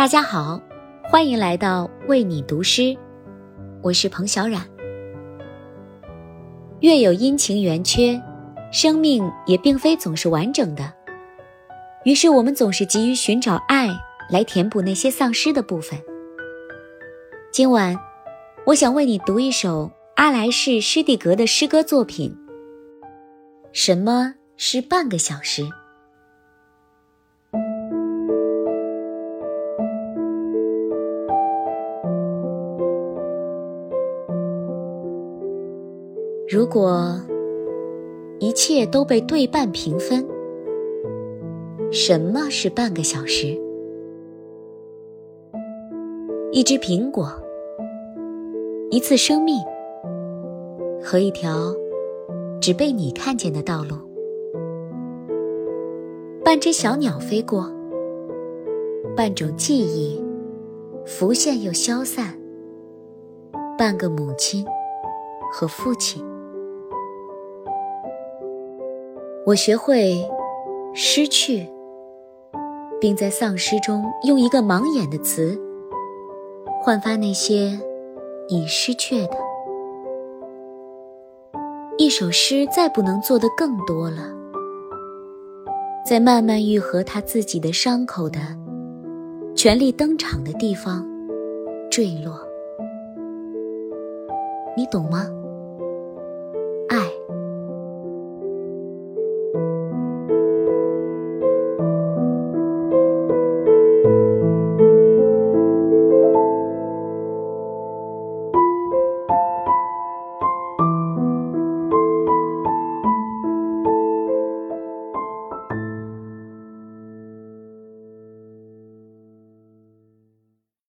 大家好，欢迎来到为你读诗，我是彭小冉。月有阴晴圆缺，生命也并非总是完整的。于是我们总是急于寻找爱来填补那些丧失的部分。今晚，我想为你读一首阿莱士·施蒂格的诗歌作品。什么是半个小时？如果一切都被对半平分，什么是半个小时？一只苹果，一次生命，和一条只被你看见的道路。半只小鸟飞过，半种记忆浮现又消散，半个母亲和父亲。我学会失去，并在丧失中用一个盲眼的词焕发那些已失去的。一首诗再不能做得更多了，在慢慢愈合他自己的伤口的全力登场的地方坠落，你懂吗？